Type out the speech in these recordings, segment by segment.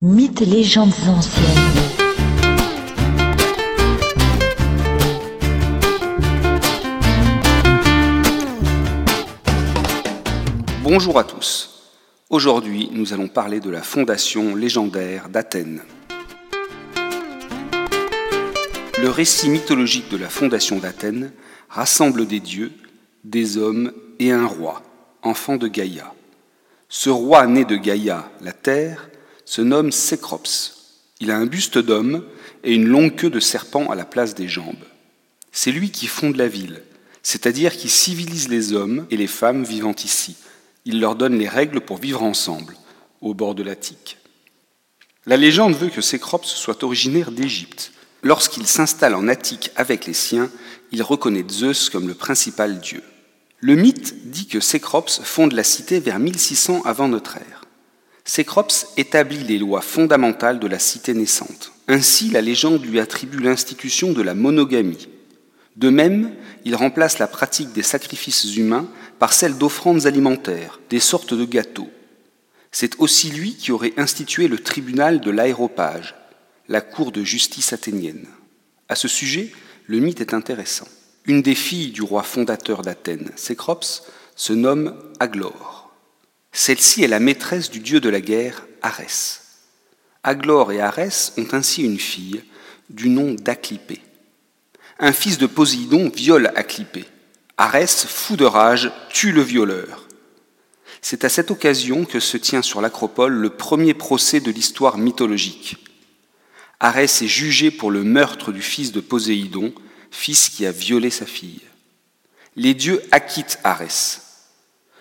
Mythes et légendes anciennes. Bonjour à tous. Aujourd'hui, nous allons parler de la fondation légendaire d'Athènes. Le récit mythologique de la fondation d'Athènes rassemble des dieux, des hommes et un roi, enfant de Gaïa. Ce roi né de Gaïa, la terre, se nomme Cécrops. Il a un buste d'homme et une longue queue de serpent à la place des jambes. C'est lui qui fonde la ville, c'est-à-dire qui civilise les hommes et les femmes vivant ici. Il leur donne les règles pour vivre ensemble, au bord de l'Attique. La légende veut que Cécrops soit originaire d'Égypte. Lorsqu'il s'installe en Attique avec les siens, il reconnaît Zeus comme le principal dieu. Le mythe dit que Cécrops fonde la cité vers 1600 avant notre ère. Cécrops établit les lois fondamentales de la cité naissante. Ainsi, la légende lui attribue l'institution de la monogamie. De même, il remplace la pratique des sacrifices humains par celle d'offrandes alimentaires, des sortes de gâteaux. C'est aussi lui qui aurait institué le tribunal de l'aéropage, la cour de justice athénienne. À ce sujet, le mythe est intéressant. Une des filles du roi fondateur d'Athènes, Cécrops, se nomme Aglore. Celle-ci est la maîtresse du dieu de la guerre, Arès. Aglore et Arès ont ainsi une fille du nom d'Aclipée. Un fils de Poséidon viole Aclipée. Arès, fou de rage, tue le violeur. C'est à cette occasion que se tient sur l'acropole le premier procès de l'histoire mythologique. Arès est jugé pour le meurtre du fils de Poséidon, fils qui a violé sa fille. Les dieux acquittent Arès.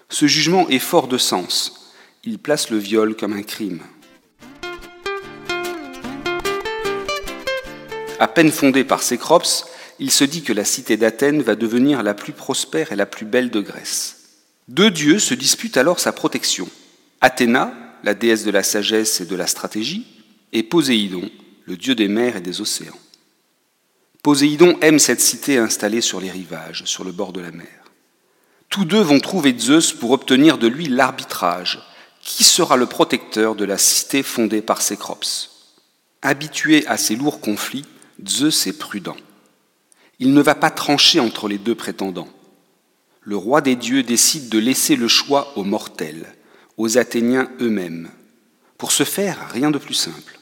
Ce jugement est fort de sens. Il place le viol comme un crime. À peine fondé par Cécrops, il se dit que la cité d'Athènes va devenir la plus prospère et la plus belle de Grèce. Deux dieux se disputent alors sa protection. Athéna, la déesse de la sagesse et de la stratégie, et Poséidon, le dieu des mers et des océans. Poséidon aime cette cité installée sur les rivages, sur le bord de la mer. Tous deux vont trouver Zeus pour obtenir de lui l'arbitrage. Qui sera le protecteur de la cité fondée par Cécrops? Habitué à ces lourds conflits, Zeus est prudent. Il ne va pas trancher entre les deux prétendants. Le roi des dieux décide de laisser le choix aux mortels, aux Athéniens eux-mêmes. Pour ce faire, rien de plus simple.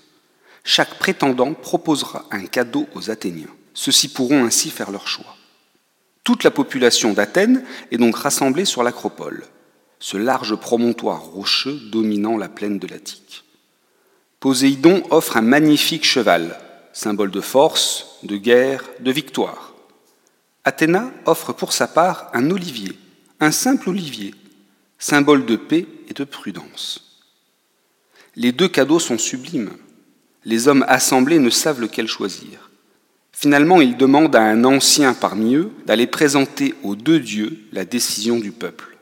Chaque prétendant proposera un cadeau aux Athéniens. Ceux-ci pourront ainsi faire leur choix. Toute la population d'Athènes est donc rassemblée sur l'acropole, ce large promontoire rocheux dominant la plaine de l'Attique. Poséidon offre un magnifique cheval, symbole de force, de guerre, de victoire. Athéna offre pour sa part un olivier, un simple olivier, symbole de paix et de prudence. Les deux cadeaux sont sublimes. Les hommes assemblés ne savent lequel choisir. Finalement, il demande à un ancien parmi eux d'aller présenter aux deux dieux la décision du peuple.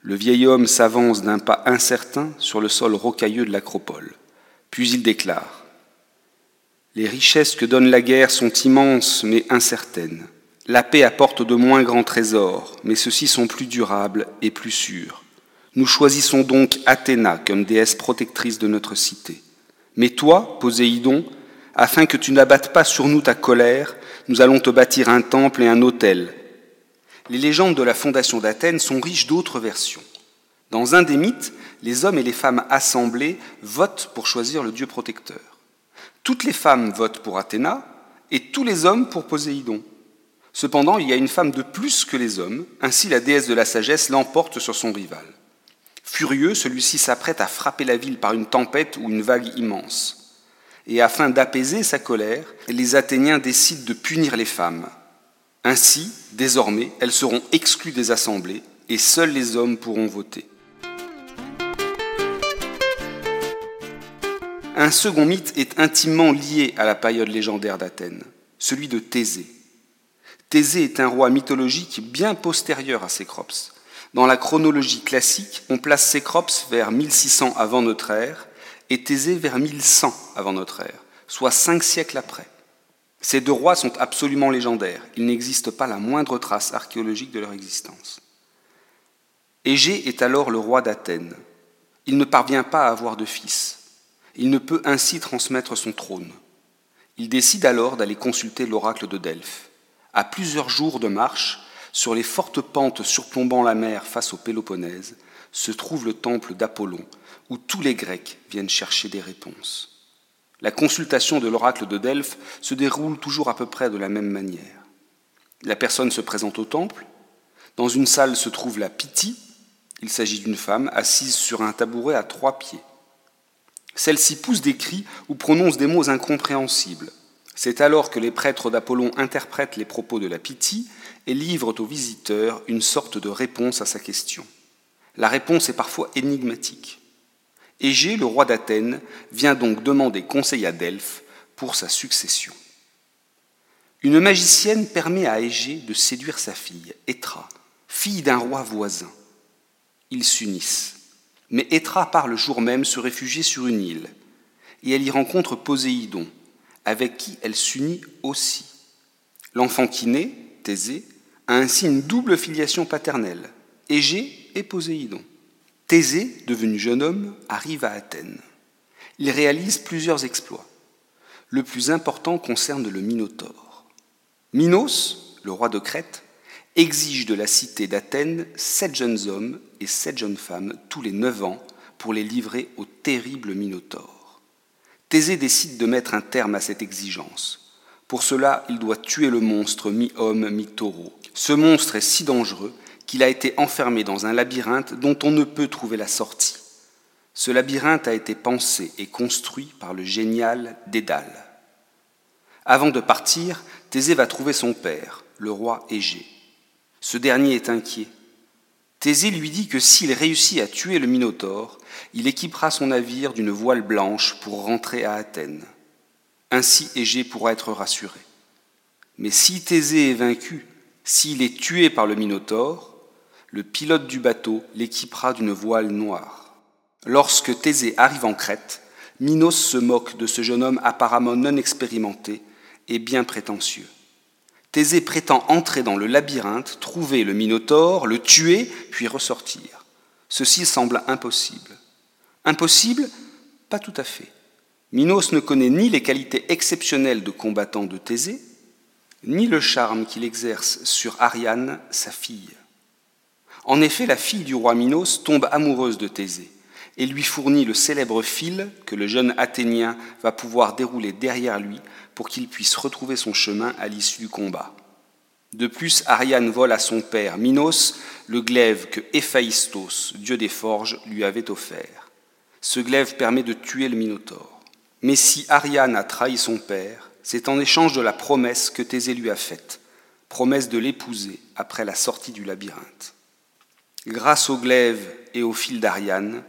Le vieil homme s'avance d'un pas incertain sur le sol rocailleux de l'acropole. Puis il déclare Les richesses que donne la guerre sont immenses mais incertaines. La paix apporte de moins grands trésors, mais ceux-ci sont plus durables et plus sûrs. Nous choisissons donc Athéna comme déesse protectrice de notre cité. Mais toi, Poséidon, afin que tu n'abattes pas sur nous ta colère, nous allons te bâtir un temple et un autel. Les légendes de la fondation d'Athènes sont riches d'autres versions. Dans un des mythes, les hommes et les femmes assemblés votent pour choisir le dieu protecteur. Toutes les femmes votent pour Athéna et tous les hommes pour Poséidon. Cependant, il y a une femme de plus que les hommes, ainsi la déesse de la sagesse l'emporte sur son rival. Furieux, celui-ci s'apprête à frapper la ville par une tempête ou une vague immense. Et afin d'apaiser sa colère, les Athéniens décident de punir les femmes. Ainsi, désormais, elles seront exclues des assemblées et seuls les hommes pourront voter. Un second mythe est intimement lié à la période légendaire d'Athènes, celui de Thésée. Thésée est un roi mythologique bien postérieur à Cécrops. Dans la chronologie classique, on place Cécrops vers 1600 avant notre ère et Thésée vers 1100 avant notre ère, soit cinq siècles après. Ces deux rois sont absolument légendaires. Il n'existe pas la moindre trace archéologique de leur existence. Égée est alors le roi d'Athènes. Il ne parvient pas à avoir de fils. Il ne peut ainsi transmettre son trône. Il décide alors d'aller consulter l'oracle de Delphes. À plusieurs jours de marche, sur les fortes pentes surplombant la mer face au Péloponnèse, se trouve le temple d'Apollon, où tous les Grecs viennent chercher des réponses. La consultation de l'oracle de Delphes se déroule toujours à peu près de la même manière. La personne se présente au temple. Dans une salle se trouve la Pythie. Il s'agit d'une femme assise sur un tabouret à trois pieds. Celle-ci pousse des cris ou prononce des mots incompréhensibles. C'est alors que les prêtres d'Apollon interprètent les propos de la Pythie et livrent au visiteur une sorte de réponse à sa question. La réponse est parfois énigmatique. Égée, le roi d'Athènes, vient donc demander conseil à Delphes pour sa succession. Une magicienne permet à Égée de séduire sa fille, Étra, fille d'un roi voisin. Ils s'unissent. Mais Étra part le jour même se réfugier sur une île, et elle y rencontre Poséidon, avec qui elle s'unit aussi. L'enfant qui naît, Thésée, a ainsi une double filiation paternelle, Égée et Poséidon. Thésée, devenu jeune homme, arrive à Athènes. Il réalise plusieurs exploits. Le plus important concerne le Minotaure. Minos, le roi de Crète, exige de la cité d'Athènes sept jeunes hommes et sept jeunes femmes tous les neuf ans pour les livrer au terrible Minotaure. Thésée décide de mettre un terme à cette exigence. Pour cela, il doit tuer le monstre mi-homme, mi-taureau. Ce monstre est si dangereux qu'il a été enfermé dans un labyrinthe dont on ne peut trouver la sortie. Ce labyrinthe a été pensé et construit par le génial Dédale. Avant de partir, Thésée va trouver son père, le roi Égée. Ce dernier est inquiet. Thésée lui dit que s'il réussit à tuer le Minotaure, il équipera son navire d'une voile blanche pour rentrer à Athènes. Ainsi Égée pourra être rassuré. Mais si Thésée est vaincu, s'il est tué par le Minotaure, le pilote du bateau l'équipera d'une voile noire. Lorsque Thésée arrive en Crète, Minos se moque de ce jeune homme apparemment non expérimenté et bien prétentieux. Thésée prétend entrer dans le labyrinthe, trouver le Minotaure, le tuer, puis ressortir. Ceci semble impossible. Impossible? Pas tout à fait. Minos ne connaît ni les qualités exceptionnelles de combattant de Thésée, ni le charme qu'il exerce sur Ariane, sa fille. En effet, la fille du roi Minos tombe amoureuse de Thésée et lui fournit le célèbre fil que le jeune Athénien va pouvoir dérouler derrière lui pour qu'il puisse retrouver son chemin à l'issue du combat. De plus, Ariane vole à son père Minos le glaive que Héphaïstos, dieu des forges, lui avait offert. Ce glaive permet de tuer le Minotaure. Mais si Ariane a trahi son père, c'est en échange de la promesse que Thésée lui a faite, promesse de l'épouser après la sortie du labyrinthe. Grâce au glaive et au fil d'Ariane,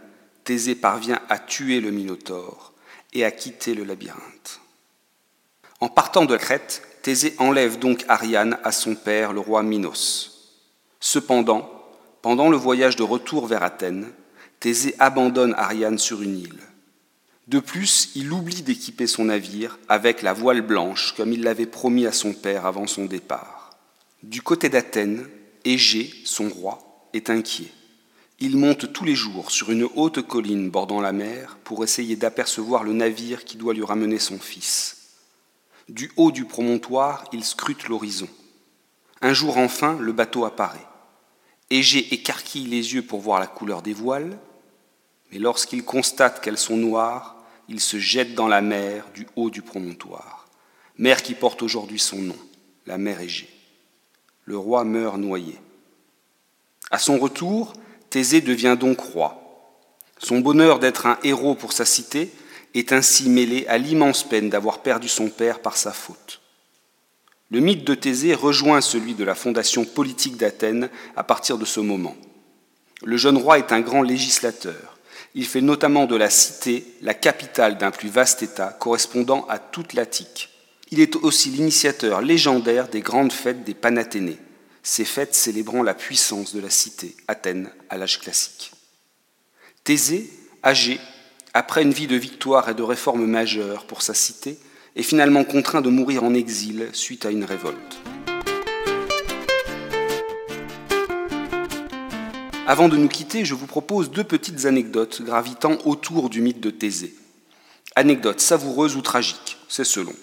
Thésée parvient à tuer le Minotaure et à quitter le labyrinthe. En partant de Crète, Thésée enlève donc Ariane à son père, le roi Minos. Cependant, pendant le voyage de retour vers Athènes, Thésée abandonne Ariane sur une île. De plus, il oublie d'équiper son navire avec la voile blanche comme il l'avait promis à son père avant son départ. Du côté d'Athènes, Égée, son roi, est inquiet. Il monte tous les jours sur une haute colline bordant la mer pour essayer d'apercevoir le navire qui doit lui ramener son fils. Du haut du promontoire, il scrute l'horizon. Un jour enfin, le bateau apparaît. Égée écarquille les yeux pour voir la couleur des voiles, mais lorsqu'il constate qu'elles sont noires, il se jette dans la mer du haut du promontoire, mer qui porte aujourd'hui son nom, la mer Égée. Le roi meurt noyé. À son retour, Thésée devient donc roi. Son bonheur d'être un héros pour sa cité est ainsi mêlé à l'immense peine d'avoir perdu son père par sa faute. Le mythe de Thésée rejoint celui de la fondation politique d'Athènes à partir de ce moment. Le jeune roi est un grand législateur. Il fait notamment de la cité la capitale d'un plus vaste État correspondant à toute l'Attique. Il est aussi l'initiateur légendaire des grandes fêtes des Panathénées, ces fêtes célébrant la puissance de la cité, Athènes, à l'âge classique. Thésée, âgé, après une vie de victoire et de réformes majeures pour sa cité, est finalement contraint de mourir en exil suite à une révolte. Avant de nous quitter, je vous propose deux petites anecdotes gravitant autour du mythe de Thésée. Anecdote savoureuse ou tragique, c'est selon.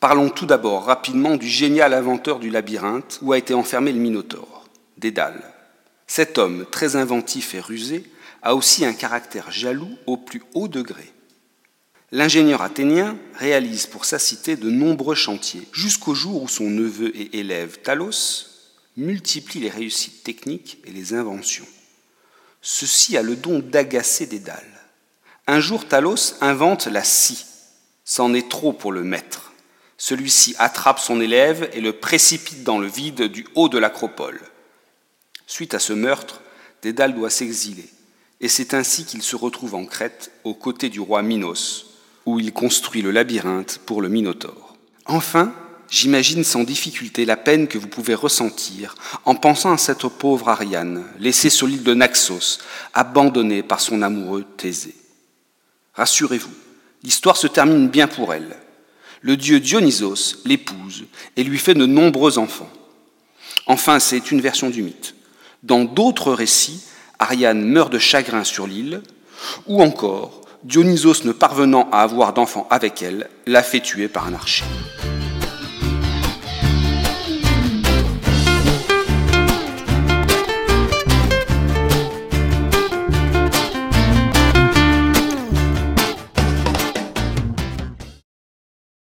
Parlons tout d'abord rapidement du génial inventeur du labyrinthe où a été enfermé le Minotaure, Dédale. Cet homme, très inventif et rusé, a aussi un caractère jaloux au plus haut degré. L'ingénieur athénien réalise pour sa cité de nombreux chantiers, jusqu'au jour où son neveu et élève Talos multiplie les réussites techniques et les inventions. Ceci a le don d'agacer Dédale. Un jour, Talos invente la scie. C'en est trop pour le maître. Celui-ci attrape son élève et le précipite dans le vide du haut de l'acropole. Suite à ce meurtre, Dédale doit s'exiler, et c'est ainsi qu'il se retrouve en Crète aux côtés du roi Minos, où il construit le labyrinthe pour le Minotaure. Enfin, j'imagine sans difficulté la peine que vous pouvez ressentir en pensant à cette pauvre Ariane, laissée sur l'île de Naxos, abandonnée par son amoureux Thésée. Rassurez-vous, l'histoire se termine bien pour elle. Le dieu Dionysos l'épouse et lui fait de nombreux enfants. Enfin, c'est une version du mythe. Dans d'autres récits, Ariane meurt de chagrin sur l'île, ou encore, Dionysos ne parvenant à avoir d'enfants avec elle, l'a fait tuer par un archer.